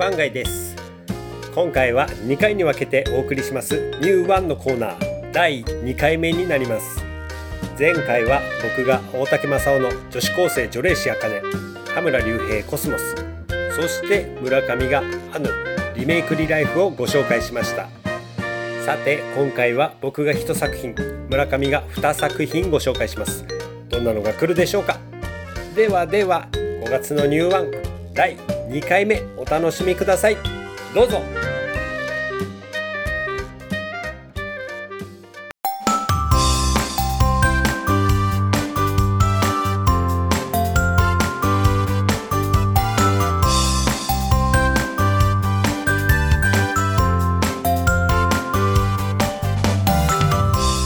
番街です。今回は2回に分けてお送りしますニューワンのコーナー。第2回目になります。前回は僕が大竹正雄の女子高生除霊師茜田村隆平コスモスそして村上があのリメイクリライフをご紹介しました。さて今回は僕が1作品村上が2作品ご紹介します。どんなのが来るでしょうか？ではでは5月のニューワン第2回目お楽しみください。どうぞ。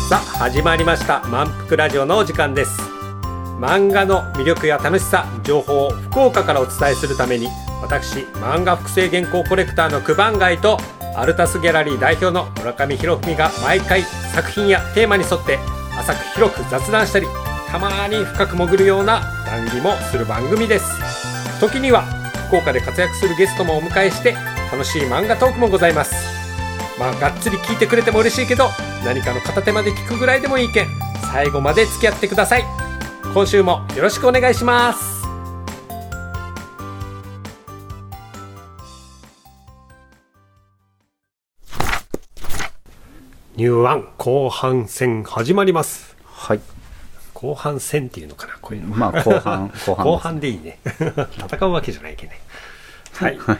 さあ始まりました。満腹ラジオのお時間です。漫画の魅力や楽しさ情報を福岡からお伝えするために私漫画複製原稿コレクターの九番街とアルタスギャラリー代表の村上博文が毎回作品やテーマに沿って浅く広く雑談したりたまに深く潜るような談義もする番組です。時には福岡で活躍するゲストもお迎えして楽しい漫画トークもございます。まあがっつり聞いてくれても嬉しいけど何かの片手まで聞くぐらいでもいいけん最後まで付き合ってください。今週もよろしくお願いします。ニューワン後半戦始まりますはい。後半戦っていうのかなこういうのまあ、後半、後半。後半でいいね戦うわけじゃないけどねはいはい。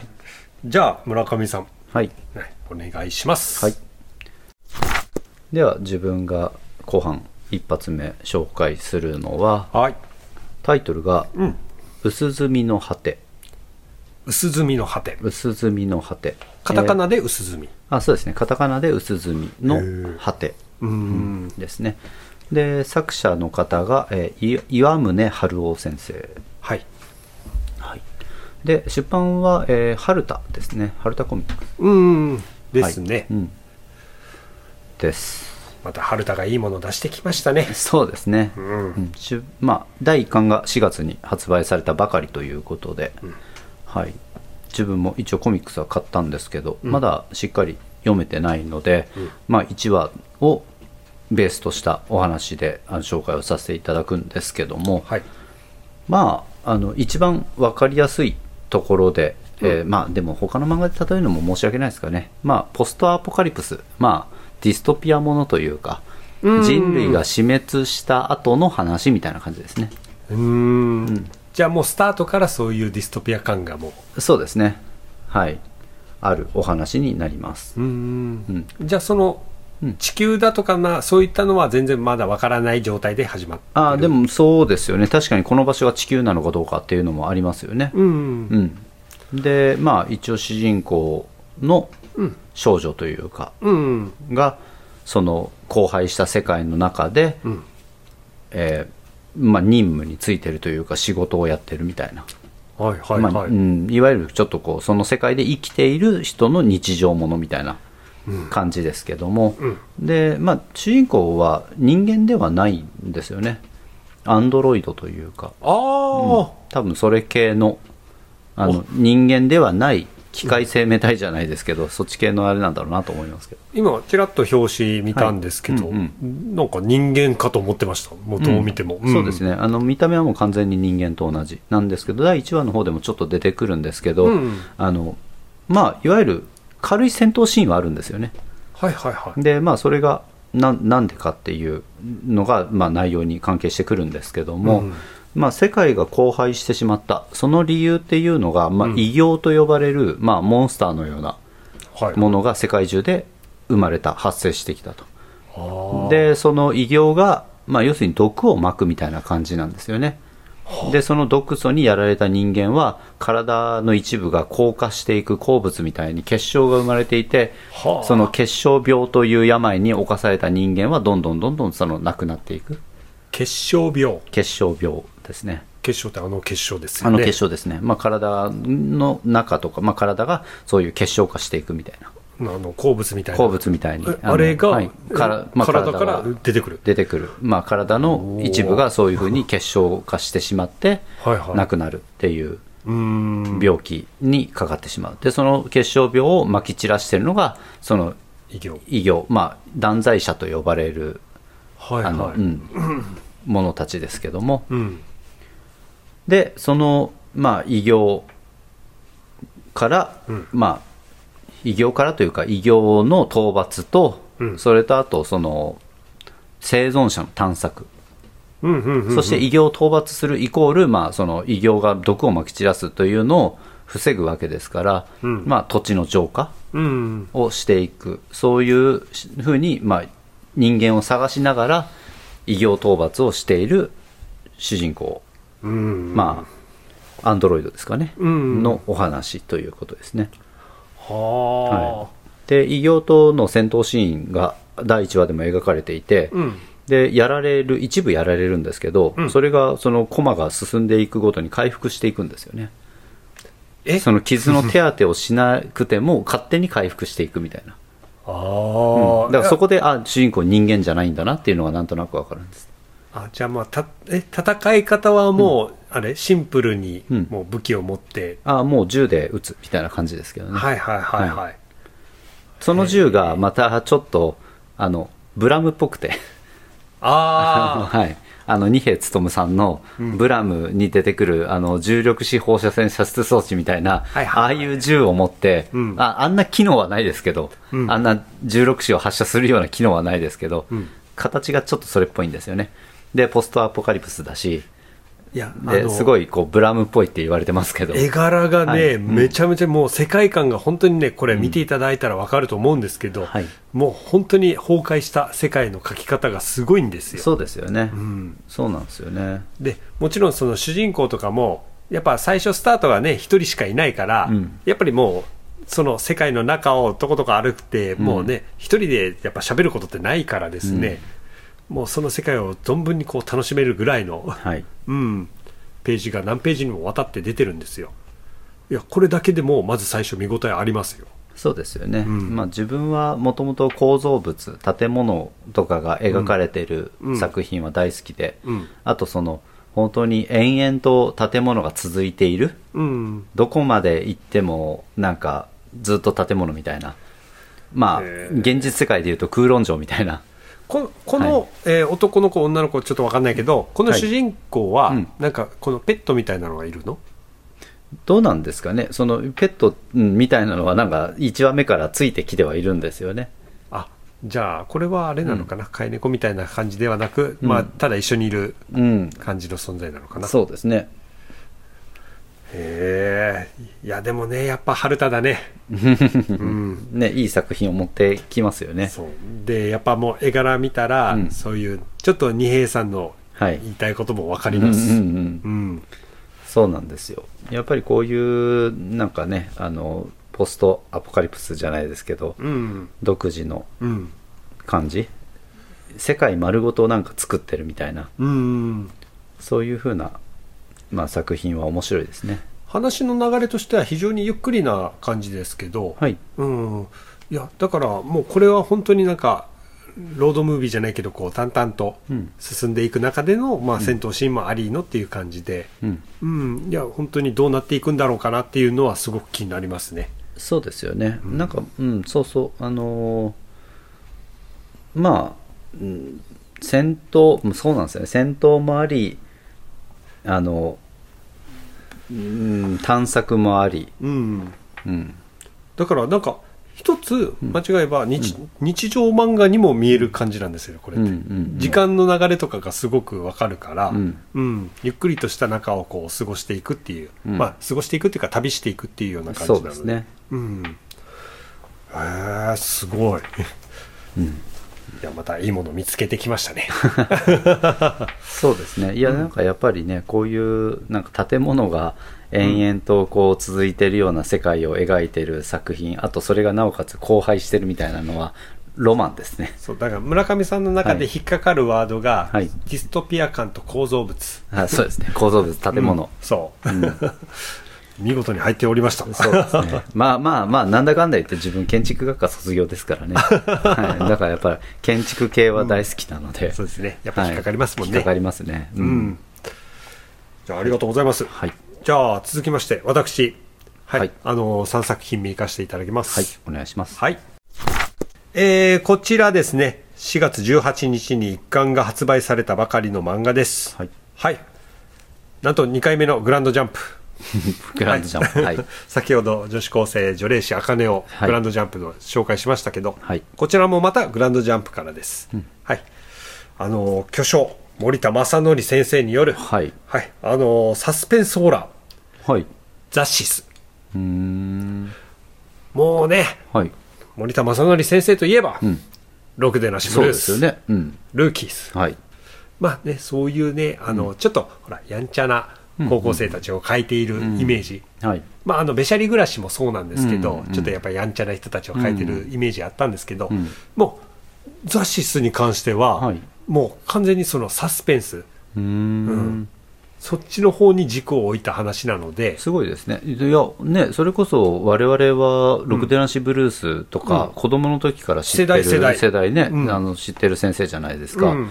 じゃあ村上さん、はい。はい、お願いしますはい。では、自分が後半一発目紹介するのは、はいタイトルが、うん薄墨の果て。薄墨の果て薄墨の果て。カタカえナで薄墨ーあ、そうですね。カタカナで薄墨の果てですね。で、作者の方が、えーい岩宗春夫先生。はいはい。で、出版は、えー、春田ですね。春田コミックス。うーんですね、はいうん。です。また春田がいいものを出してきましたねそうですね、んうんしゅまあ、第1巻が4月に発売されたばかりということで、はい、自分も一応コミックスは買ったんですけど、まだしっかり読めてないので、まあ、1話をベースとしたお話であの紹介をさせていただくんですけども、はい。まあ、あの一番分かりやすいところで、えーまあでも他の漫画で例えるのも申し訳ないですかね、まあ、ポストアポカリプス、まあ、ディストピアものというかうん。人類が死滅した後の話みたいな感じですね。うーんじゃあもうスタートからそういうディストピア感がもそうですね。はい。あるお話になります。うんうん。じゃあそのうん。地球だとかなそういったのは全然まだわからない状態で始まってる。ああでもそうですよね。確かにこの場所が地球なのかどうかっていうのもありますよね。うんうん。でまあ一応主人公のうん。少女というかうん。がその荒廃した世界の中で、うん。えーまあ、任務についてるというか仕事をやってるみたいな、はいはいまあはい、うん、いわゆるちょっとこうその世界で生きている人の日常ものみたいなうん。感じですけども、うん。で、まあ、主人公は人間ではないんですよね。アンドロイドというか。ああ、多分それ系のあの人間ではない機械生命体じゃないですけど、そっち系のあれなんだろうなと思いますけど。今ちらっと表紙見たんですけど、はい。うんなんか人間かと思ってました。もうどう見ても、ん。そうですね。あの見た目はもう完全に人間と同じ。なんですけど第1話の方でもちょっと出てくるんですけど、うんあのまあいわゆる軽い戦闘シーンはあるんですよね。はいはいはい。でまあそれがななんでかっていうのが、まあ、内容に関係してくるんですけども、うんまあ、世界が荒廃してしまった。その理由っていうのが、まあうん。異形と呼ばれる、まあ、モンスターのようなはい。ものが世界中で生まれた発生してきたと。でその異形が、まあ、要するに毒を撒くみたいな感じなんですよね。でその毒素にやられた人間は体の一部が硬化していく鉱物みたいに結晶が生まれていてはあ。その結晶病という病に侵された人間はどんどんどんどんその亡くなっていく結晶病。結晶病ですね。結晶ってあの結晶ですよあねの結晶ですね、まあ、体の中とか、まあ、体がそういう結晶化していくみたいな。あの鉱物みたいな。鉱物みたいに。えあのあれが、はい。からまあ体からが出てくる。出てくる、まあ、体の一部がそういうふうに結晶化してしまってはいはい。なくなるっていううん。病気にかかってしまう。でその血小病をまき散らしてるのがその異形まあ断罪者と呼ばれるはいあの、はいうん、ものたちですけども。うん。でそのまあ異形から、うん。まあ異形からというか異形の討伐と、うん。それとあとその生存者の探索、うんうんうんうん。そして異形を討伐するイコール、まあ、その異形が毒をまき散らすというのを防ぐわけですから、うん。まあ、土地の浄化うんをしていく。そういうふうに、まあ、人間を探しながら異形討伐をしている主人公。うん。まあ、アンドロイドですかね、うん。のお話ということですね。はで、異形との戦闘シーンが第1話でも描かれていて、あうん。で、やられる、一部やられるんですけど、うん。それが、そのコマが進んでいくごとに回復していくんですよね。え？その傷の手当てをしなくても、勝手に回復していくみたいな。ああうん。だからそこで、あ、主人公人間じゃないんだなっていうのがなんとなくわかるんです。あじゃあまあたえ戦い方はもう、あれ？シンプルにうん。もう武器を持って、あ、もう銃で撃つみたいな感じですけどね。はいはいはいはい、その銃がまたちょっと、あの、ブラムっぽくて。あ はい。あの、二瓶勉さんのうん。ブラムに出てくる、あの、重力子放射線射出装置みたいな、ああいう銃を持って、うん。あ、あんな機能はないですけど、うん。あんな重力子を発射するような機能はないですけど、うん。形がちょっとそれっぽいんですよね。で、ポストアポカリプスだし、いやすごい、こう、ブラムっぽいって言われてますけど。絵柄がね、はい。うん。めちゃめちゃもう世界観が本当にねこれ見ていただいたらわかると思うんですけど、はい。もう本当に崩壊した世界の描き方がすごいんですよ。そうですよね。うん、そうなんですよね。でもちろんその主人公とかもやっぱ最初スタートがね一人しかいないから、うん。やっぱりもうその世界の中をとことこ歩くて、もうね一人でやっぱ喋ることってないからですね、もうその世界を存分にこう楽しめるぐらいの、はい。うん、ページが何ページにもわたって出てるんですよ。いやこれだけでもまず最初見応えありますよ。そうですよね、ん。まあ、自分はもともと構造物建物とかが描かれているうん。作品は大好きで、うん。あとその本当に延々と建物が続いている。うん。どこまで行ってもなんかずっと建物みたいな。まあ現実世界でいうと空論城みたいなここの、はい。えー男の子女の子ちょっと分かんないけどこのはい。主人公は、うん。なんかこのペットみたいなのがいるの？どうなんですかね？そのペットうんみたいなのはなんか1話目からついてきてはいるんですよね。あじゃあこれはあれなのかな、飼い猫みたいな感じではなく、うん。まあ、ただ一緒にいるうん。感じの存在なのかな？そうですねへえいやでもねやっぱ春田だね。うん。ねいい作品を持ってきますよね。そう。でやっぱもう絵柄見たら、うん。そういうちょっと二平さんのはい。言いたいことも分かります、うんうんそうなんですよ。やっぱりこういうなんかねあのポストアポカリプスじゃないですけどうん。独自のうん。感じ。世界丸ごとなんか作ってるみたいな。うん。そういう風な、まあ、作品は面白いですね。話の流れとしては非常にゆっくりな感じですけど、はい。うん、いやだからもうこれは本当になんかロードムービーじゃないけどこう淡々とうん。進んでいく中での、まあ、戦闘シーンもありのっていう感じで、うん。うん、いや本当にどうなっていくんだろうかなっていうのはすごく気になりますね。そうですよね、なんかうんそうそう。あのーまあ、うん戦闘うんそうなんですよね。戦闘もありあのうん探索もあり。うん、うん。だからなんか一つ間違えば日,、日常漫画にも見える感じなんですよこれって、うんうんうん。時間の流れとかがすごくわかるから、うん。うん。ゆっくりとした中をこう過ごしていくっていう、うん。まあ過ごしていくっていうか旅していくっていうような感じなので。そうですね。うん。へえすごい、いやまたいいもの見つけてきましたね。そうですね。いやなんかやっぱりねこういうなんか建物が延々とこう続いてるような世界を描いてる作品あとそれがなおかつ荒廃してるみたいなのはロマンですね。そうだから村上さんの中で引っかかるワードが、はい。ディストピア感と構造物。あそうですね。構造物建物、うん。そう、見事に入っておりましたそうですね。まあまあまあ、なんだかんだ言って自分建築学科卒業ですからね。はい。だからやっぱり建築系は大好きなので。そうですねやっぱ引っかかりますもんね、はい引っかかりますね。うん。じゃあありがとうございますはい。じゃあ続きまして私はい、はいあの3作品目いかせていただきますはいお願いしますはい。えー、こちらですね、4月18日に一巻が発売されたばかりの漫画です。はい。はい。なんと2回目のグランドジャンプ。グランドジャンプ。はい、先ほど女子高生女霊師茜をはい。グランドジャンプの紹介しましたけど、はい。こちらもまたグランドジャンプからです。はい。あの、巨匠、森田正則先生による、はい。はい。あの、サスペンスホラー、はい。ザシス。うーん。もうね、はい。森田正則先生といえば、ん。ロクでなしブそうルース、ですよね。うん。ルーキーズ。はい。まあね、そういうね、あの、ちょっと、ほら、やんちゃな高校生たちを描いているイメージ。はい。まあ、あの、べしゃり暮らしもそうなんですけど、ちょっとやっぱりやんちゃな人たちを描いてるイメージあったんですけど、ん。もう、ザシスに関しては、はい。もう完全にそのサスペンス、うーん。そっちの方に軸を置いた話なので、すごいですね。いや、ね、それこそ我々は、ロクデナシブルースとか、子供の時から知ってる世代。世代ね、うん。あの、知ってる先生じゃないですか、うん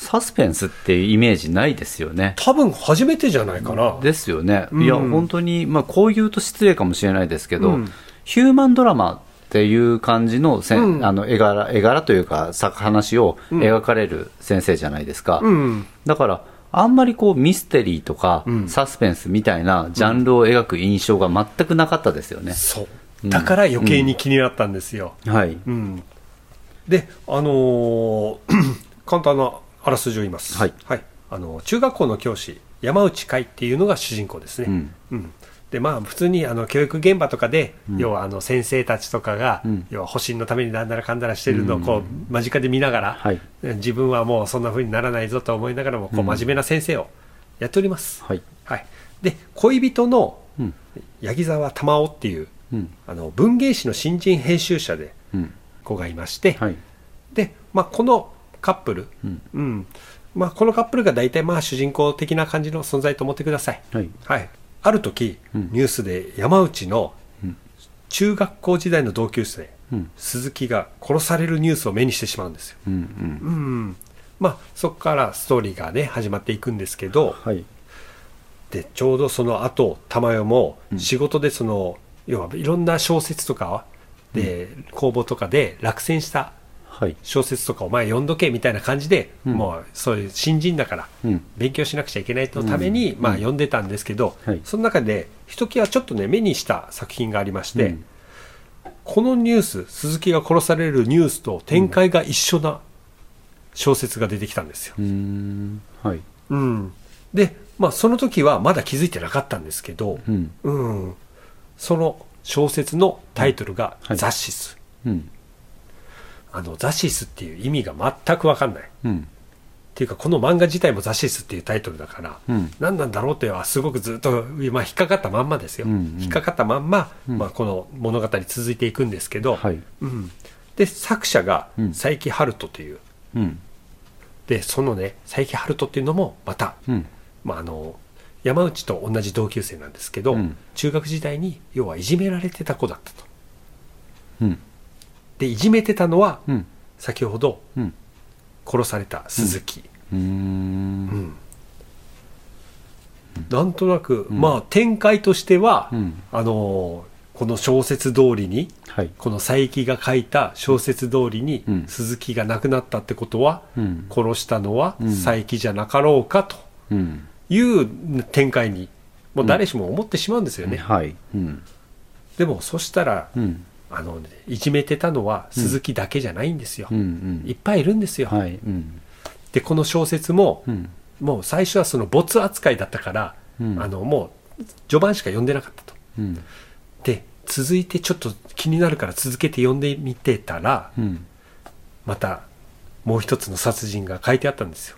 サスペンスっていうイメージないですよね。多分初めてじゃないかな。ですよね。うんいや、本当に、まあ、こう言うと失礼かもしれないですけど、うんヒューマンドラマっていう感じのせん、うんあの絵柄、絵柄というか、さ話を描かれる先生じゃないですか。うん。だから、あんまりこうミステリーとかうんサスペンスみたいなジャンルを描く印象が全くなかったですよね。そう。だから余計に気になったんですよ。はい。うん、で、あのー簡単なあらすじを言います、はい。あの中学校の教師山内海っていうのが主人公ですね、うん。うん。でまあ、普通にあの教育現場とかで、要はあの先生たちとかが、うん。要は保身のためになんだらかんだらしてるのをこう間近で見ながら、はい。自分はもうそんな風にならないぞと思いながらもこう真面目な先生をやっております、はい。はい、で恋人のうん。八木沢玉緒っていううん。あの文芸誌の新人編集者でうん。子がいまして、はい。で、まあ、このカップル、うんうんまあ、このカップルが大体まあ主人公的な感じの存在と思ってください。はい。はい、ある時、うんニュースで山内のうん中学校時代の同級生、うん。鈴木が殺されるニュースを目にしてしまうんですよ。うん。うん。うんまあ、そこからストーリーがね始まっていくんですけどはい。でちょうどその後玉代もうん仕事でその、要はいろんな小説とかで、公募とかで落選したはい。小説とかお前読んどけみたいな感じで、うんもうそういう新人だからうん。勉強しなくちゃいけないのために、まあ読んでたんですけど、はいその中でひときわちょっとね目にした作品がありまして、うんこのニュース鈴木が殺されるニュースと展開が一緒な小説が出てきたんですよ。うーん。はい。うん、で、まあ、その時はまだ気づいてなかったんですけど、うん。うん、その小説のタイトルが「はいザシス」うん。あのザシスっていう意味が全く分かんない。うん。っていうかこの漫画自体も「ザシス」っていうタイトルだから、うん何なんだろうってはすごくずっと、まあ、引っかかったまんまですよ、うんうん引っかかったまんま、うんまあ、この物語続いていくんですけど、はい。うん、で作者がうん佐伯春人といううん。でそのね佐伯春人っていうのもまた、うん。まあ、あの山内と同じ同級生なんですけど、うん中学時代に要はいじめられてた子だったとうん。でいじめてたのは、うん。先ほどうん。殺された鈴木、うんんなんとなく、まあ展開としては、うんあのーこの小説通りにはい。この佐伯が書いた小説通りに、うん鈴木が亡くなったってことは、うん。殺したのはうん佐伯じゃなかろうかとうん。いう展開にもう誰しも思ってしまうんですよね、はい。うん。でもそしたら、うん。あのいじめてたのは鈴木だけじゃないんですよ、うん。うんいっぱいいるんですよ、はい。うん。でこの小説も、うん。もう最初はその没扱いだったから、うんあのもう序盤しか読んでなかったとうん。で続いてちょっと気になるから続けて読んでみてたらうん。またもう一つの殺人が書いてあったんですよ、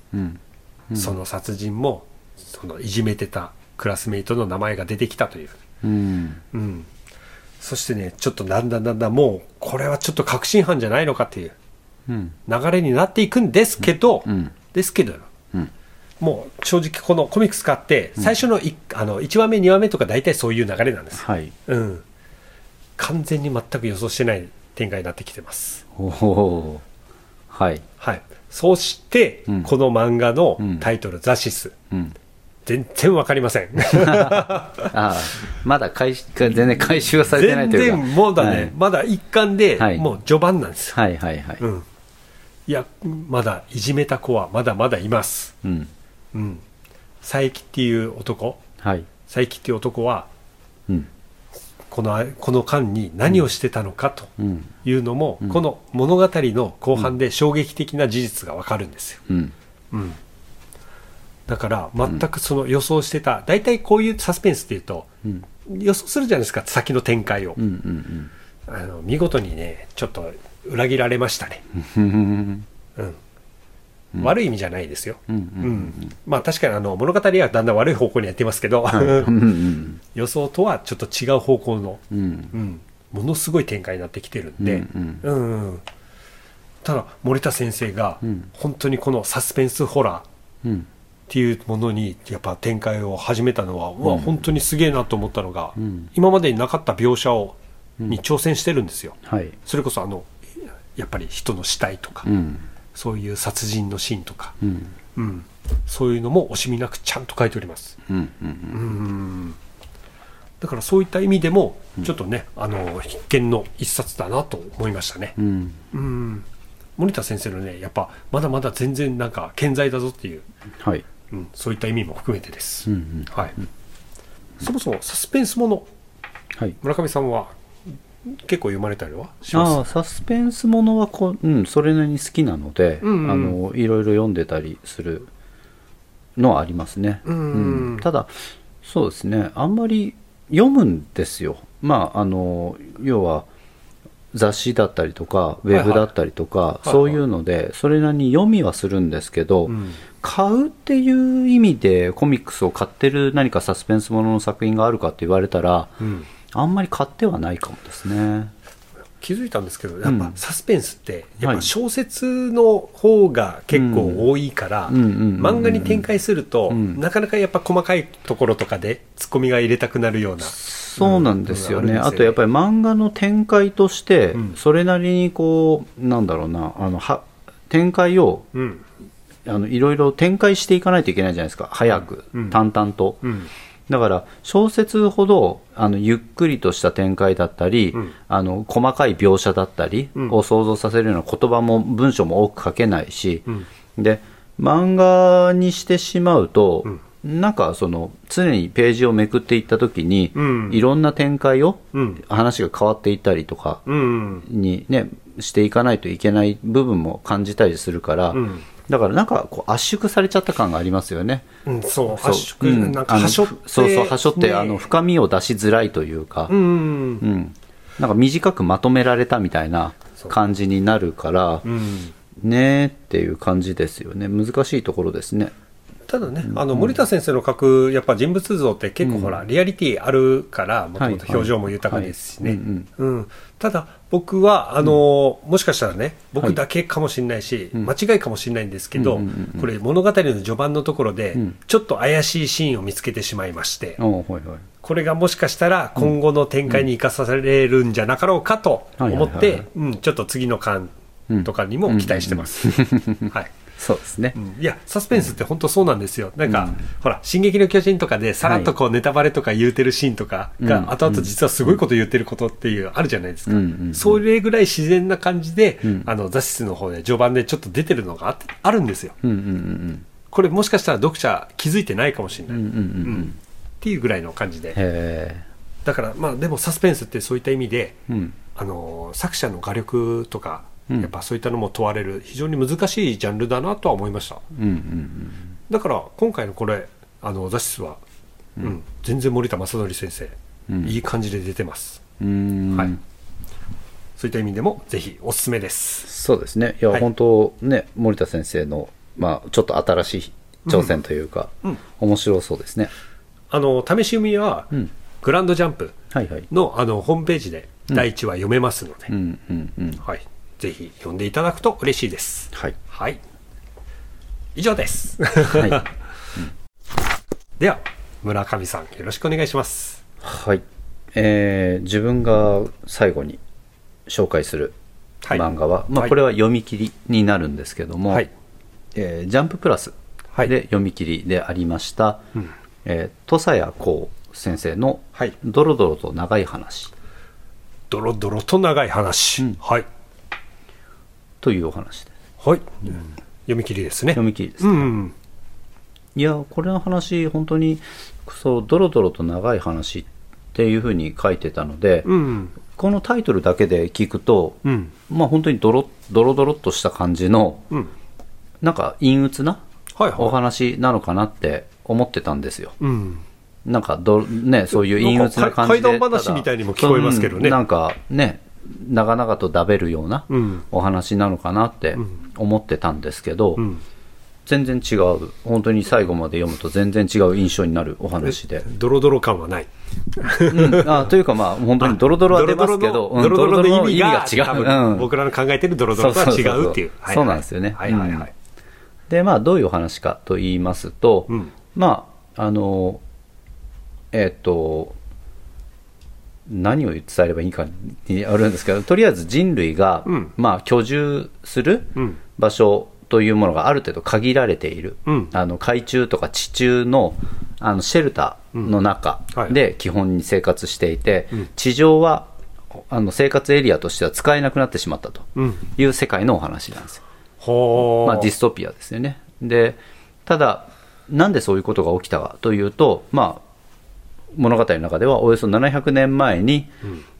その殺人もそのいじめてたクラスメイトの名前が出てきたという、うん。うん、そしてねちょっとだんだんだんだんもうこれはちょっと確信犯じゃないのかっていううん。流れになっていくんですけど、うん。ですけどうん。もう正直このコミックス買って最初の 1,、あの1話目2話目とか大体そういう流れなんですよ、はい。うん、完全に全く予想してない展開になってきてます。はい。はいそして、うんこの漫画のうんタイトル「ザシスうん。」全然わかりません。ああまだ回収全然回収はされてない全というか。然もうだね、はい。まだ一巻で、はい。もう序盤なんですよ、はいはいはい、うん、いやまだいじめた子はまだまだいます、うん。うん、佐伯っていう男。はい。佐伯っていう男はうん。このこの間に何をしてたのかとうん。いうのも、うん。この物語の後半で衝撃的な事実がわかるんですよ、うん。うん、だから全くその予想してた、大体こういうサスペンスっていうとうん。予想するじゃないですか先の展開を、あの見事にねちょっと裏切られましたね、うん。うん。悪い意味じゃないですよ、まあ確かにあの物語はだんだん悪い方向にやってますけど、予想とはちょっと違う方向の、うん。うん、ものすごい展開になってきてるんで、うんただ森田先生がうん。本当にこのサスペンスホラーっうんていうものにやっぱ展開を始めたのは、うん。本当にすげえなと思ったのが、うん。今までになかった描写を、うん。に挑戦してるんですよ。はい。それこそあのやっぱり人の死体とか、うん。そういう殺人のシーンとか、うん。うん、そういうのも惜しみなくちゃんと書いております。うんうん。うん。だからそういった意味でもちょっとね、あの必見の一冊だなと思いましたね。うん。うん。森田先生のねやっぱまだまだ全然なんか健在だぞっていう、はいうん、そういった意味も含めてです、うんうん。はい、そもそもサスペンスもの。はい。村上さんは結構読まれたりはします？ああサスペンスものはこう、うん、それなりに好きなので、うんうん。あのいろいろ読んでたりするのはありますね、うんただそうですね。あんまり読むんですよ。まああの要は雑誌だったりとかウェブだったりとか、い。そういうのでそれなりに読みはするんですけど、うん買うっていう意味でコミックスを買ってる何かサスペンスものの作品があるかって言われたらうん。あんまり買ってはないかもですね。気づいたんですけどやっぱうん。サスペンスってやっはい。ぱ小説の方が結構多いからうん。うん。うん。うん。漫画に展開するとうん。なかなかやっぱ細かいところとかでツッコミが入れたくなるような。そうなんですよね、うん。あとやっぱり漫画の展開としてうん。それなりにこうなんだろうなあのは展開をうんあのいろいろ展開していかないといけないじゃないですか。早く、うん。淡々と、うん。だから小説ほどあのゆっくりとした展開だったり、うん。あの細かい描写だったりうん。を想像させるような言葉も文章も多く書けないし、うん。で漫画にしてしまうと、うん。なんかその常にページをめくっていった時に、うん。いろんな展開を、うん。話が変わっていったりとかうん。にねしていかないといけない部分も感じたりするから、うん。だからなんかこう圧縮されちゃった感がありますよね。うんそう圧縮うんなんかあのはしょってそうそうはしょって、ね。あの深みを出しづらいというか、うんうんうん。なんか短くまとめられたみたいな感じになるから、うん。ねーっていう感じですよね。難しいところですねただね、あの森田先生の書くやっぱ人物像って結構ほら、リアリティあるからもともと表情も豊かですしね、はい。はいうん。うん。ただ僕はあの、もしかしたらね僕だけかもしれないし、ん。間違いかもしれないんですけど、うんうんうんうん。これ物語の序盤のところで、うん。ちょっと怪しいシーンを見つけてしまいまして、これがもしかしたら今後の展開に生かされるんじゃなかろうかと思っはいはいはいてはい。うんちょっと次の巻とかにも期待してます。はいそうですね、うん。いや、サスペンスって本当そうなんですよ。なんか、ほら、進撃の巨人とかで、さらっとこう、ネタバレとか言うてるシーンとかうん。が、後々実はすごいこと言ってることっていう、あるじゃないですか。うんうんう。ん。それぐらい自然な感じでうん、あの、雑誌の方で序盤でちょっと出てるのがあるんですよ。うんうんうんこれもしかしたら読者気づいてないかもしれない。うんうんうんうん。うん。っていうぐらいの感じで。へだから、まあ、でもサスペンスってそういった意味で、あの作者の画力とか、うんやっぱそういったのも問われる非常に難しいジャンルだなとは思いました。うんうんだから今回のこれあの雑誌は、うん。全然森田正則先生、うん。いい感じで出てます。はい。そういった意味でもぜひおすすめです。そうですね。いや、はい。本当ね森田先生のまあちょっと新しい挑戦というか、うん。面白そうですね。あの試し読みは、うん。グランドジャンプはいはい。のあのホームページで第1話読めますので、うんうんうん。はい、ぜひ読んでいただくと嬉しいです。はい。はい。以上です。はい。では村上さんよろしくお願いします。はい、えー自分が最後に紹介するはい。漫画は、まあ、はい。これは読み切りになるんですけども、はい。えージャンププラスはい。で読み切りでありました、えー土佐谷光先生のはい「ドロドロと長い話。ドロドロと長い話、はい」というお話です。はい、読み切りですね。読み切りです、うん。いやこれの話本当にそうドロドロと長い話っていうふうに書いてたので、うん。このタイトルだけで聞くと、うん。まあ本当にドロドロドロっとした感じのうん。なんか陰鬱なお話なのかなって思ってたんですよ。うん。なんかど、ね、そういう陰鬱な感じで。怪談話みたいにも聞こえますけどね。うん。なんかね、長々とだべるようなうん。お話なのかなって思ってたんですけど、うん。全然違う、本当に最後まで読むと全然違う印象になるお話で。ドロドロ感はない。うん。あというか、まあ、本当にドロドロは出ますけど、うんドロドロの意味がドロドロの多分うん。僕らの考えてるドロドロとは違うっていう。そうなんですよね。はいはいはい、で、まあ、どういうお話かと言いますと、うん。まあ、あの、えっ、と、何を伝えればいいかにあるんですけど、とりあえず人類が、うん。まあ、居住するうん。場所というものがある程度限られている、うん。あの海中とか地中のあのシェルターの中はい。で基本に生活していて、うん。地上はあの生活エリアとしては使えなくなってしまったとうん。いう世界のお話なんですよ。まあ、ディストピアですよね。で、ただ、なんでそういうことが起きたかというと、まあ、物語の中ではおよそ700年前に、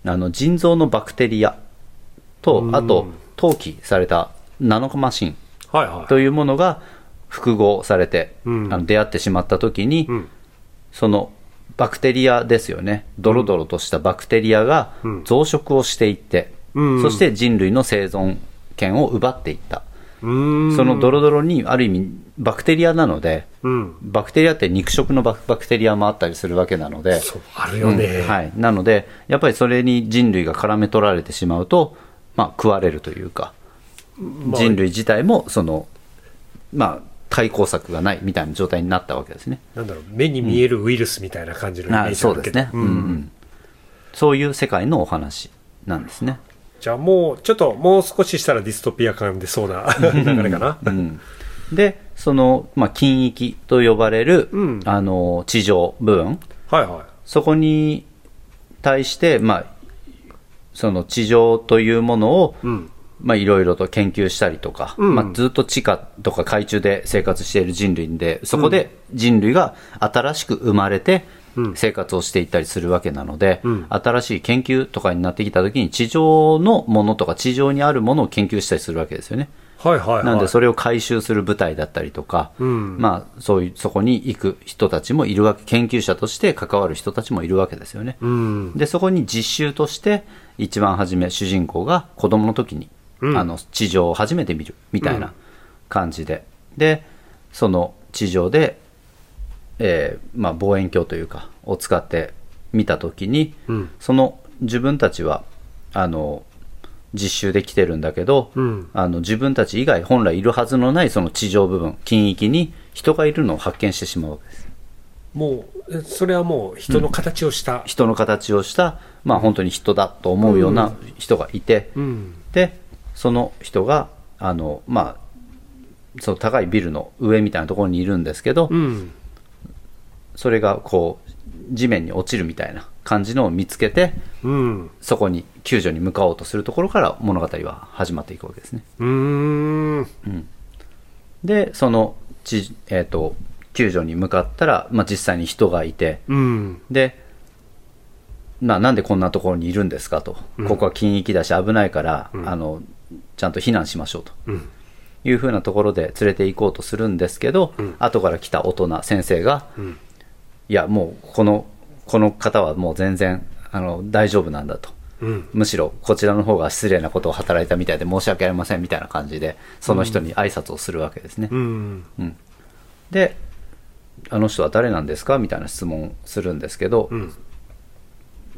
あの腎臓のバクテリアとう、ん。あと、投棄されたナノマシンというものが複合されて、うん。あの出会ってしまったときに、うん。そのバクテリアですよね、ドロドロとしたバクテリアがうん。増殖をしていって、うん。そして人類の生存権を奪っていった。そのドロドロにある意味バクテリアなので、うん。バクテリアって肉食のバクバクテリアもあったりするわけなので、そうあるよね、うん。はい、なので、やっぱりそれに人類が絡め取られてしまうと、まあ、食われるというか、まあ。人類自体もその、まあ、対抗策がないみたいな状態になったわけですね。なんだろう目に見えるウイルスみたいな感じのイメージあるけ？どそうですね、うんうん。そういう世界のお話なんですね。じゃあもうちょっともう少ししたらディストピア感出そうな流れかな、うん。で、その、まあ、近域と呼ばれる、うん。あの地上部分、はいはそこに対して、まあ、その地上というものを、いうん。まあ、いろいろと研究したりとか、うん。まあ、ずっと地下とか海中で生活している人類で、そこで人類が新しく生まれてうん生活をしていったりするわけなので、うん。新しい研究とかになってきたときに、地上のものとか地上にあるものを研究したりするわけですよね。はいはいはい。なんで、それを回収する部隊だったりとか、うん。まあ、そういう、そこに行く人たちもいるわけ、研究者として関わる人たちもいるわけですよね。うん。で、そこに実習として、一番初め、主人公が子供の時に、うん。あの、地上を初めて見る、みたいな感じで。で、その地上で、えーまあ、望遠鏡というか、を使って見た時に、うん。その自分たちは、あの、実習で来てるんだけど、うん。あの自分たち以外本来いるはずのないその地上部分、近域に人がいるのを発見してしまうわけです。もうえそれはもう人の形をした、人の形をした、まあ本当に人だと思うような人がいて、うん。で、その人が、あの、まあ、その高いビルの上みたいなところにいるんですけど、うんそれがこう、地面に落ちるみたいな感じのを見つけて、うん。そこに救助に向かおうとするところから物語は始まっていくわけですね。うーん。で、その、ちえっ、と、救助に向かったら、まあ実際に人がいて、うん。で、ななんでこんなところにいるんですかと、ここは禁域だし危ないから、あのちゃんと避難しましょうと。うん。いうふうなところで連れて行こうとするんですけど、後から来た大人、先生が、んいや、もうこのこの方はもう全然あの大丈夫なんだと。うん。むしろこちらの方が失礼なことを働いたみたいで申し訳ありませんみたいな感じでその人に挨拶をするわけですね。うん。で、あの人は誰なんですかみたいな質問をするんですけど、うん。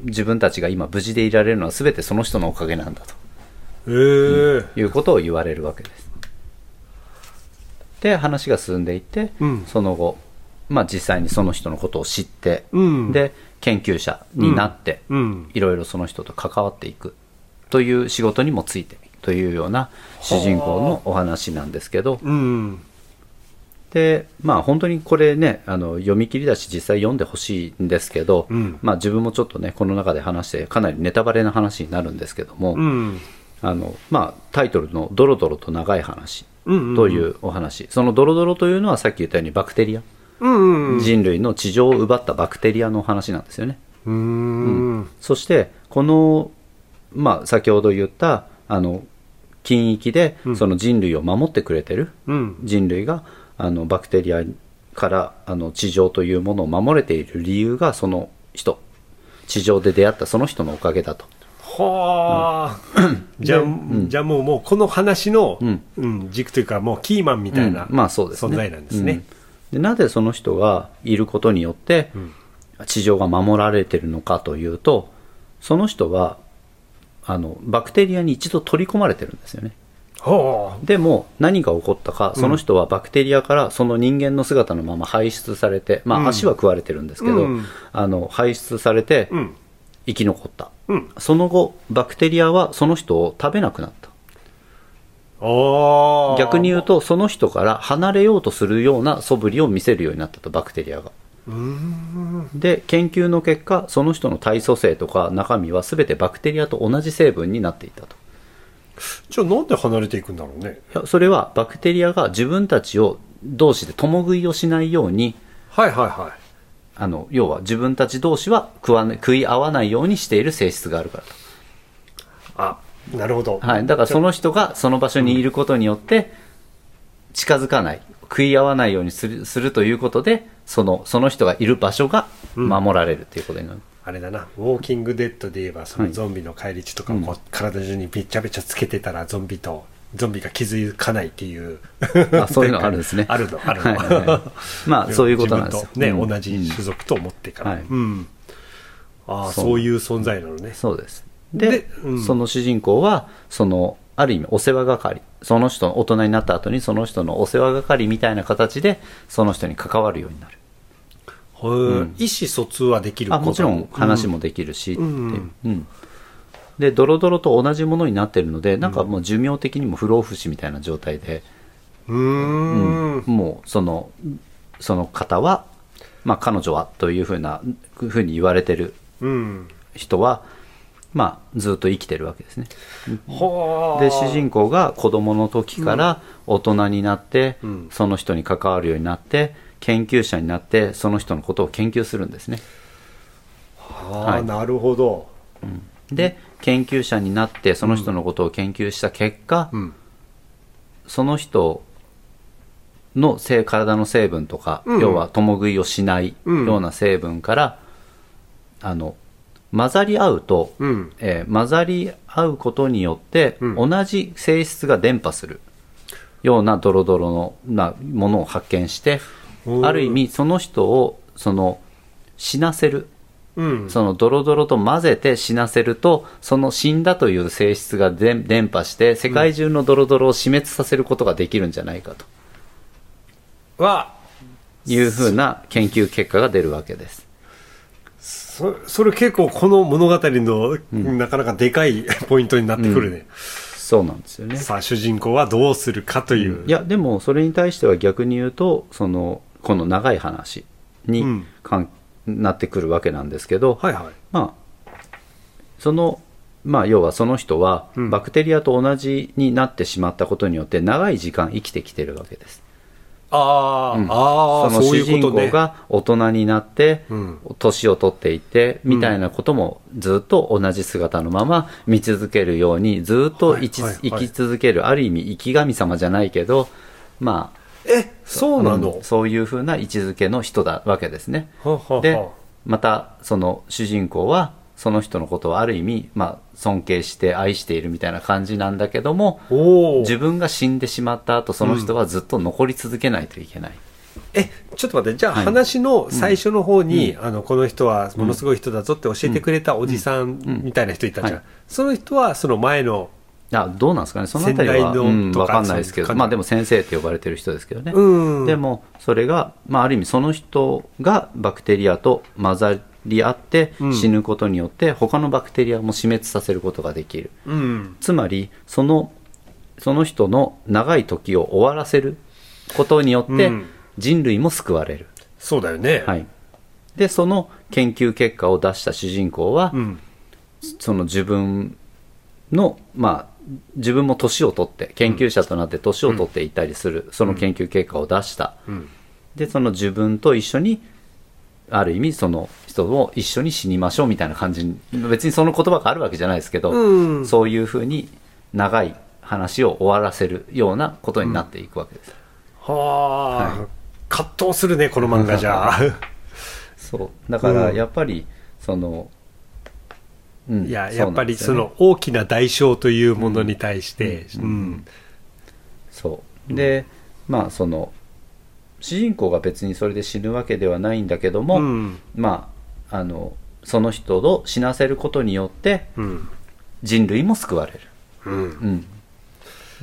自分たちが今無事でいられるのは全てその人のおかげなんだと。えー。いうことを言われるわけです。で、話が進んでいって、うん。その後、まあ実際にその人のことを知って、うん。で、研究者になって、うん。いろいろその人と関わっていくという仕事にもついてというような主人公のお話なんですけど、うん。でまあ本当にこれねあの読み切りだし実際読んでほしいんですけど、うん。まあ自分もちょっとねこの中で話してかなりネタバレな話になるんですけども、うん。あのまあ、タイトルの「ドロドロと長い話」というお話、そのドロドロというのはさっき言ったようにバクテリア、人類の地上を奪ったバクテリアの話なんですよね。うーん。そしてこの、まあ、先ほど言ったあの近域でその人類を守ってくれてるうん。人類があのバクテリアからあの地上というものを守れている理由がその人。地上で出会ったその人のおかげだと。はあ、じゃあ、じゃあもうもうこの話の、うん。うん軸というかもうキーマンみたいな、うん。まあそうですね。存在なんですね。うんでなぜその人がいることによってん。地上が守られてるのかというとその人はあのバクテリアに一度取り込まれてるんですよね。はでも何が起こったかその人はバクテリアからその人間の姿のまま排出されて、まうん。あ足は食われてるんですけど、うん。あの排出されて生き残った、うん、その後バクテリアはその人を食べなくなった逆に言うとその人から離れようとするような素振りを見せるようになったとバクテリアが。で研究の結果その人の体組成とか中身は全てバクテリアと同じ成分になっていたと。じゃあなんで離れていくんだろうね。いやそれはバクテリアが自分たちを同士で共食いをしないようにはいはいはい。あの要は自分たち同士は食わね食い合わないようにしている性質があるからあ、なるほど。と、はい、だからその人がその場所にいることによって近づかない食い合わないようにするするということでそのその人がいる場所が守られるということになる、あれだな、ウォーキングデッドで言えば、そのゾンビの返り血とかをこう体中にべちゃべちゃつけてたら、ゾンビと、ゾンビが気づかないっていう。あそういうのあるんですね。あるの、あるの。はいはいはい。まあそういうことなんです。よね、うん。同じ種族と思ってから。はい。うん。ああ、そういう存在なのね。そうですででうんその主人公はそのある意味お世話係その人の大人になった後にその人のお世話係みたいな形でその人に関わるようになるへー意思疎通はできるあもちろん話も。もできるしっていう、うんうんでドロドロと同じものになってるのでなんかもう寿命的にも不老不死みたいな状態で、うん。うーん。もうそのその方は、まあ、彼女はというふうなふうに言われてるうん。人は、まあ、ずっと生きてるわけですね。はあ。で主人公が子供の時から大人になって、うん。その人に関わるようになって研究者になってその人のことを研究するんですね。はあ、はい。なるほど。で研究者になってその人のことを研究した結果、うん。その人の体の成分とか、うん。要は共食いをしないうん。ような成分から、あの混ざり合うと、うん。えー混ざり合うことによって、うん。同じ性質が伝播する。ようなドロドロのなものを発見してうんある意味その人をその死なせる。うん。そのドロドロと混ぜて死なせるとその死んだという性質が伝伝播して世界中のドロドロを死滅させることができるんじゃないかと。は、いうふうな研究結果が出るわけです。そそれ結構この物語の、なかなかでかい ポイントになってくるね。そうなんですよね。さあ、主人公はどうするかという。いやでもそれに対しては逆に言うとそのこの長い話にうんかん、なってくるわけなんですけど、はいはい。まあそのまあ要はその人はうんバクテリアと同じになってしまったことによって長い時間生きてきてるわけです。ああ、うん。ああ、その主人。公が大人になってうん。年を取っていってみたいなこともずっと同じ姿のまま見続けるようにずっと生き,、続けるある意味生き神様じゃないけどまあえ、そうなの、うんそういうふうな位置づけの人だわけですね。ははは。でまたその主人公はその人のことをある意味、まあ、尊敬して愛しているみたいな感じなんだけども。自分が死んでしまった後その人はずっと残り続けないといけない。え、ちょっと待って、じゃあはい。話の最初の方に、あの、この人はものすごい人だぞって教えてくれたおじさんみたいな人いたじゃん。はい。その人はその前の、あどうなんですかね。そのあたりは、うん、とかんないですけど、まあでも先生って呼ばれてる人ですけどね。うん。でもそれが、まあ、ある意味その人がバクテリアと混ざり合ってうん死ぬことによって他のバクテリアも死滅させることができる。うん。つまりそのその人の長い時を終わらせることによって、うん人類も救われる。そうだよね。はい。で、その研究結果を出した主人公は、うん。その自分の、まあ、自分も年を取って、研究者となって年を取っていたりする、その研究結果を出した。うん。で、その自分と一緒に、ある意味その人を一緒に死にましょうみたいな感じに、別にその言葉があるわけじゃないですけど、うんそういうふうに長い話を終わらせるようなことになっていくわけです。はあ、葛藤するね、この漫画じゃ。そう。だからうんやっぱり、その、うんいや、そうやっぱりその大きな代償というものに対して、ううんん。そうでまあその主人公が別にそれで死ぬわけではないんだけども、うん。まああのその人を死なせることによってうん。人類も救われる、うん。うん、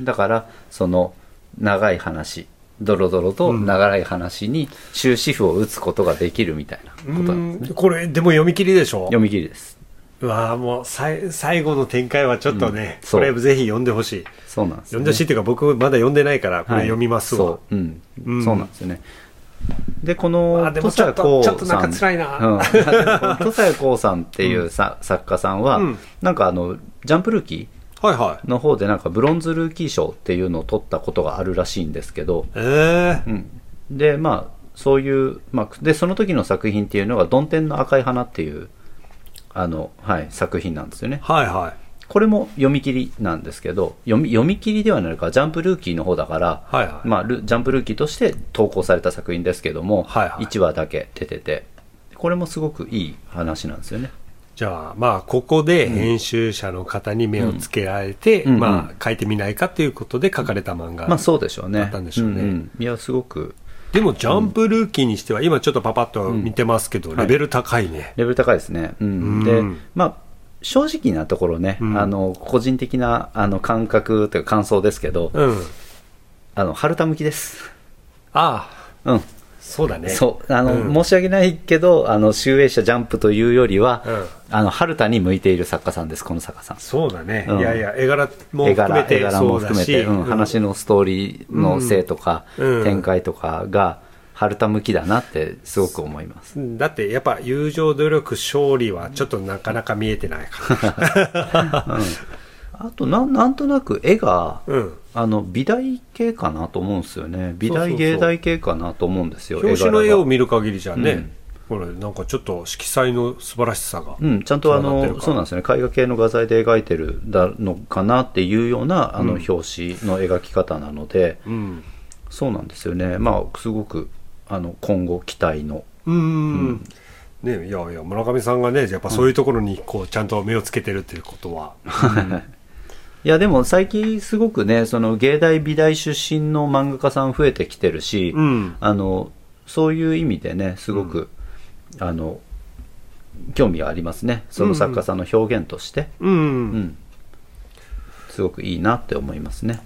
だからその長い話ドロドロと長い話に終止符を打つことができるみたいなことなんですね、これ、でも読み切りでしょ？読み切りです。うわあもうさい最後の展開はちょっとね、うん。そう。これぜひ読んでほしい。そうなんですよね。読んでほしいっていうか僕まだ読んでないから、これ読みますわ。はいそう,、うん。うん。そうなんですよねでこの土佐光ちょっとさん。ちょっとなんか辛いな。うん、土佐光さんっていうさ、作家さんは、うん。なんかあのジャンプルーキ。ーの方でなんかブロンズルーキー賞っていうのを取ったことがあるらしいんですけど、ええうん、でまあそういう、まあ、でその時の作品っていうのが「曇天の赤い花」っていうあの、はい、作品なんですよね。はいはい。これも読み切りなんですけど読み読み切りではないかジャンプルーキーの方だから、はいはい。まあ、ルジャンプルーキーとして投稿された作品ですけども、はいはい。1話だけ出ててこれもすごくいい話なんですよね。じゃあ、まあ、ここで編集者の方に目をつけられて、うんまあ、書いてみないかということで書かれた漫画。まあそうでしょうね。だったんでしょうね。んん。いやすごく。でも、ジャンプルーキーにしては、今ちょっとパパッと見てますけど、ん。レベル高いね。レベル高いですね。うん、うん。で、まあ、正直なところね、うんあの、個人的なあの感覚というか感想ですけど、うん。あの、春田向きです。ああ、うん。そうだね。そう。あの、うん申し訳ないけど、あの、集英社ジャンプというよりは、うんあの、春田に向いている作家さんです、この作家さん。そうだね。うんいやいや、絵柄も含めて絵柄も含めて、話のストーリーの性とか、うん展開とかが、春田向きだなってすごく思います。だってやっぱ友情努力勝利はちょっとなかなか見えてないかあとなん、なんとなく絵が、ら。うん。あの美大系かなと思うんですよね。美大芸大系かなと思うんですよ表紙の絵を見見る限りじゃね、うん。これなんかちょっと色彩の素晴らしさが。うん、ちゃんとあのそうなんですよね。絵画系の画材で描いてるだのかなっていうようなあのうん。表紙の描き方なので、うん。そうなんですよね。まあすごくあの今後期待のうん。ねいやいや、村上さんがね、やっぱそういうところにこう、ちゃんと目をつけてるっていうことは。いやでも最近すごくねその芸大美大出身の漫画家さん増えてきてるし、うん。あのそういう意味でねすごく、あの興味がありますねその作家さんの表現として、うん。うん、すごくいいなって思いますね。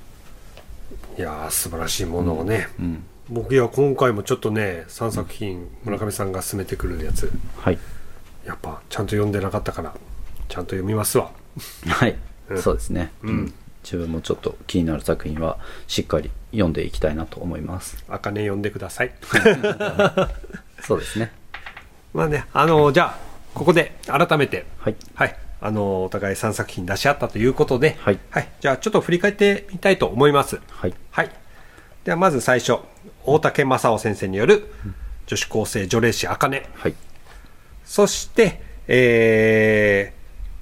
いやー素晴らしいものをね。うん、僕いや、今回もちょっとね、3作品、村上さんが進めてくるやつ、はい、やっぱちゃんと読んでなかったから、ちゃんと読みますわ。はい、うん。そうですね、うん。自分もちょっと気になる作品はしっかり読んでいきたいなと思います。あかね読んでください。そうですね。まあね、あのじゃあ、ここで改めて、はい、はい、あのお互い3作品出し合ったということで、はい。じゃあちょっと振り返ってみたいと思います。はい、はい。ではまず最初、大竹正夫先生による女子高生除霊師あかね。はい、そして、え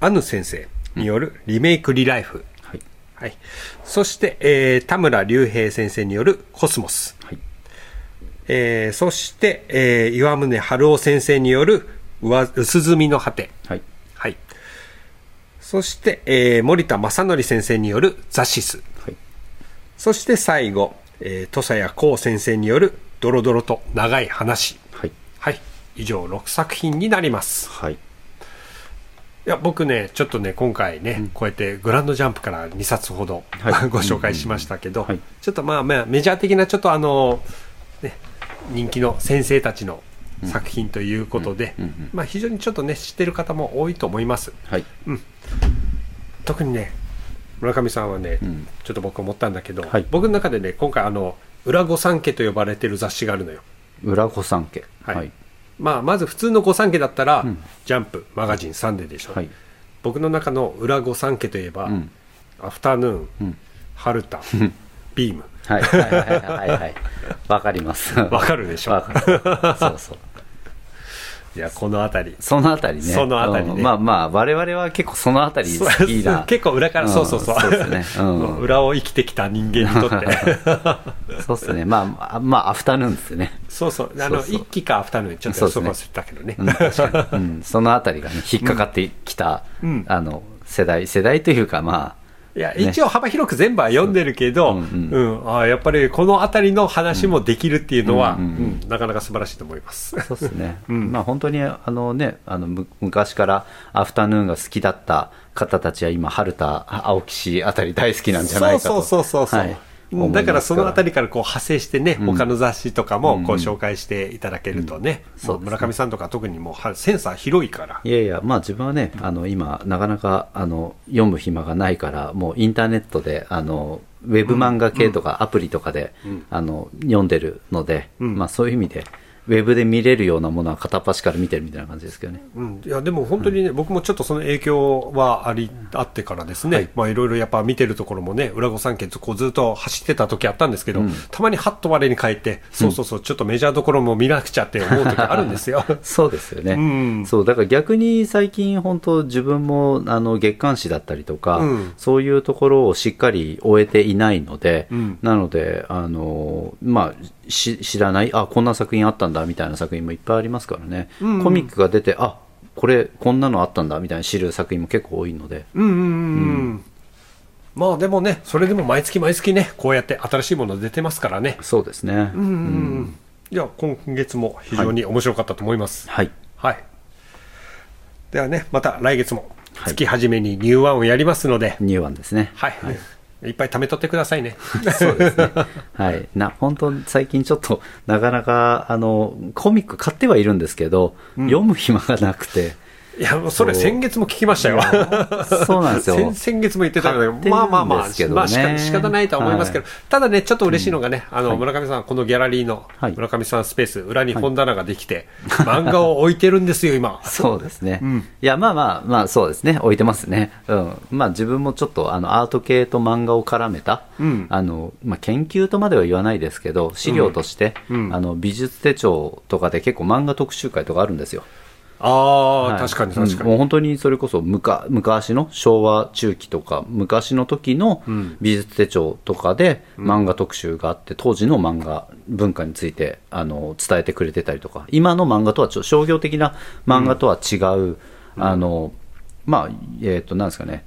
ー、アヌ先生によるリメイクリライフ。はい、はい。そして、えー、田村隆平先生によるコスモス。はい、えー、そして、えー、岩宗春夫先生による上薄墨の果て。はい、はい。そして、えー、森田正則先生によるザシス。はい、そして最後、えー、土佐谷光先生によるドロドロと長い話。はい、はい。以上6作品になります。はい、いや、僕ね、ちょっとね、今回ね、こうやってグランドジャンプから2冊ほど、はい。ご紹介しましたけど、うんはい。ちょっとまあまあ、メジャー的なちょっとあの、ね、人気の先生たちの作品ということで、うんうんうんまあ非常にちょっとね、知ってる方も多いと思います。はい、特にね、村上さんはね、うん。ちょっと僕思ったんだけど、はい。僕の中でね、今回あの、裏御三家と呼ばれてる雑誌があるのよ。裏御三家。はい。はい。まあまず普通の御三家だったら、ん。ジャンプマガジンサンデーでしょ、はい。僕の中の裏御三家といえば、ん。アフタヌーン、ん。ハルタビーム。はい。はい。はい。はい。はい。わかりますわかるでしょわかるそうそういやこの辺り。そのあたりね。そのあたりね。うん。まあまあ我々は結構そのあたり 好きな。結構裏から、うん。そうそうそう。そうですね。うん。裏を生きてきた人間にとって。そうですね。まあまあアフタヌーンですね。そうそう。あの一期かアフタヌーンちょっとそこ忘れたけどね。うん確かに、うん、そのあたりがね引っかかってきた、うん。あの世代世代というかまいや、ね。一応幅広く全部は読んでるけど、ううんん。ああやっぱりこの辺りの話もできるっていうのは、うんうんうん。うんなかなか素晴らしいと思います。あ。そうですね、うん。まあ本当にあのねあのむ昔からアフタヌーンが好きだった方たちは今春田青木氏あたり大好きなんじゃないかと。そうそうそうそうそう、はい。うんだからそのあたりりからこう派生してね、うん。他の雑誌とかもこううん紹介していただけるとね、そうですね。もう村上さんとか特にもうはセンサー広いから。いやいや、まあ自分はね、あの今、なかなかあの読む暇がないから、もうインターネットで、あのウェブ漫画系とかアプリとかで、うん。あの読んでるので、うん。まあそういう意味で、ウェブで見れるようなものは片っ端から見てるみたいな感じですけどね。うん、いやでも本当にね、僕もちょっとその影響はありあってからですね、はい。まあいろいろやっぱ見てるところもね、裏御三家とこうずっと走ってた時あったんですけど、うん。たまにハッと我に返って、そうそうそう、ちょっとメジャーどころも見なくちゃって思う時あるんですよ。そうですよね、うん。そうだから逆に最近、本当、自分もあの月刊誌だったりとか、うん。そういうところをしっかり終えていないので、うん。なので、あのまあ、し知らない、あこんな作品あったんだみたいな作品もいっぱいありますからね、うんコミックが出て、あこれ、こんなのあったんだみたいな知る作品も結構多いので、うんうんうんうん。まあでもね、それでも毎月毎月ね、こうやって新しいもの出てますからね。そうですね。うんうんうん。いや、今月も非常に面白かったと思います。はい、はい。ではね、また来月もはい月初めにニューワンをやりますので、ニューワンですね。はい。い、っぱい貯めとってくださいね。そうですね。はい。な、本当最近ちょっと、なかなか、あの、コミック買ってはいるんですけど、読む暇がなくて、いや、もうそれ先月も聞きましたよ。そうなんですよ。先 先月も言ってたけど、まあまあまあ、まあ仕方仕方ないとは思いますけど、ただね、ちょっと嬉しいのがね、あの、はい村上さん、このギャラリーのはい村上さんスペース、裏に本棚ができて、漫画を置いてるんですよ、今。そうですね。うんいや、まあまあ、まあそうですね。置いてますね。うん。まあ自分もちょっと、あの、アート系と漫画を絡めた、うんあの、まあ研究とまでは言わないですけど、資料として、あの、美術手帳とかで結構漫画特集会とかあるんですよ。ああ、はい。確かに確かに。うん。もう本当にそれこそむか昔の昭和中期とか昔の時のうん。美術手帳とかで漫画特集があって、当時の漫画文化についてあの伝えてくれてたりとか。今の漫画とはちょ商業的な漫画とは違う、あのまあえっ、となんですかね。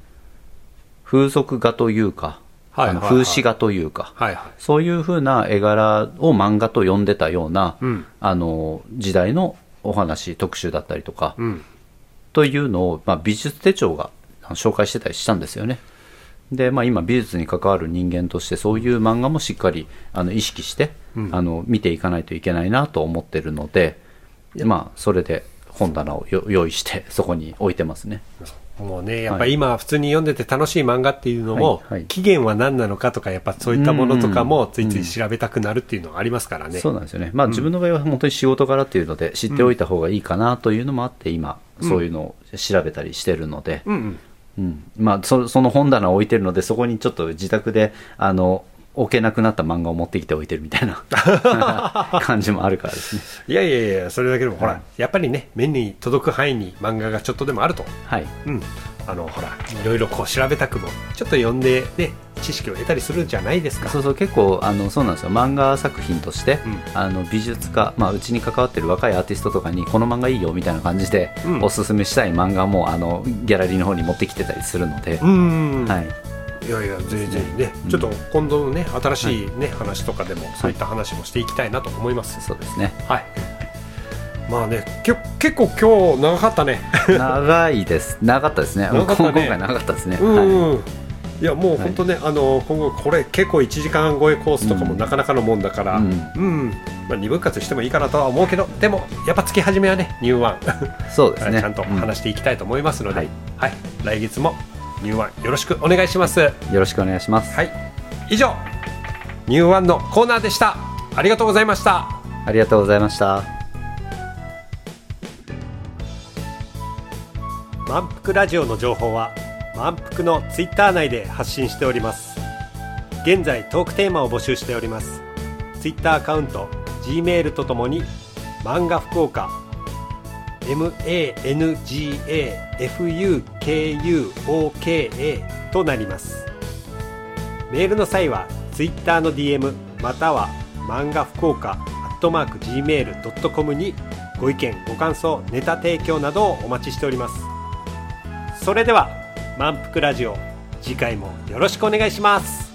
風俗画というか、はいはいはい。風刺画というか、はいはい。そういうふうな絵柄を漫画と呼んでたような、うん。あの時代のお話特集だったりとか、うん。というのを、まあ、美術手帳が紹介してたりしたんですよね。で、まあ、今美術に関わる人間としてそういう漫画もしっかりあの意識して、うんあの見ていかないといけないなと思ってるので、まあ、それで本棚をよ用意してそこに置いてますね。もうね、やっぱり今、普通に読んでて楽しい漫画っていうのも、はいはい。期限は何なのかとか、やっぱそういったものとかも、ついつい調べたくなるっていうのがありますからね。そうなんですよね。まあ、自分の場合は本当に仕事柄っていうので知っておいた方がいいかなというのもあって今そういうのを調べたりしてるので、うんうん。うん、まあそその本棚を置いてるのでそこにちょっと自宅であの置けなくなった漫画を持ってきて置いてるみたいな 感じもあるからですね。いやいやいや、それだけでも、ほら、はい。やっぱりね、目に届く範囲に漫画がちょっとでもあると、はい。うん。あの、ほら、いろいろこう調べたくも、ちょっと読んでね、知識を得たりするじゃないですか。そうそう結構あのそうなんですよ。漫画作品として、うん。あの美術家、まあ、うちに関わってる若いアーティストとかにこの漫画いいよみたいな感じで、うん。おすすめしたい漫画もあのギャラリーの方に持ってきてたりするので、うん。はい、いやいや、ぜひぜひね、うんちょっと今度のね、新しいね、話とかでも、そういった話もしていきたいなと思います。そうですね。はい。まあね、け結構今日長かったね。長いです。長かったですね。ね。今回長かったですね、うん、はいうん。い。やもう本当ね、あの今後これ結構1時間超えコースとかもうん。なかなかのもんだから、ううん。んまあ、二分割してもいいかなとは思うけどでもやっぱ月始めはねニューワン、そうですね。ちゃんとうん。話していきたいと思いますので、はい。はい、来月もニューワンよろしくお願いします。よろしくお願いします。はい、以上ニューワンのコーナーでした。ありがとうございました。ありがとうございました。満腹ラジオの情報は満腹のツイッター内で発信しております。現在トークテーマを募集しております。ツイッターアカウント G メールとともに漫画福岡 MANGAFUKUOKA となります。メールの際はツイッターの DM または漫画福岡アットマーク Gmail.com にご意見ご感想ネタ提供などをお待ちしております。それでは満腹ラジオ次回もよろしくお願いします。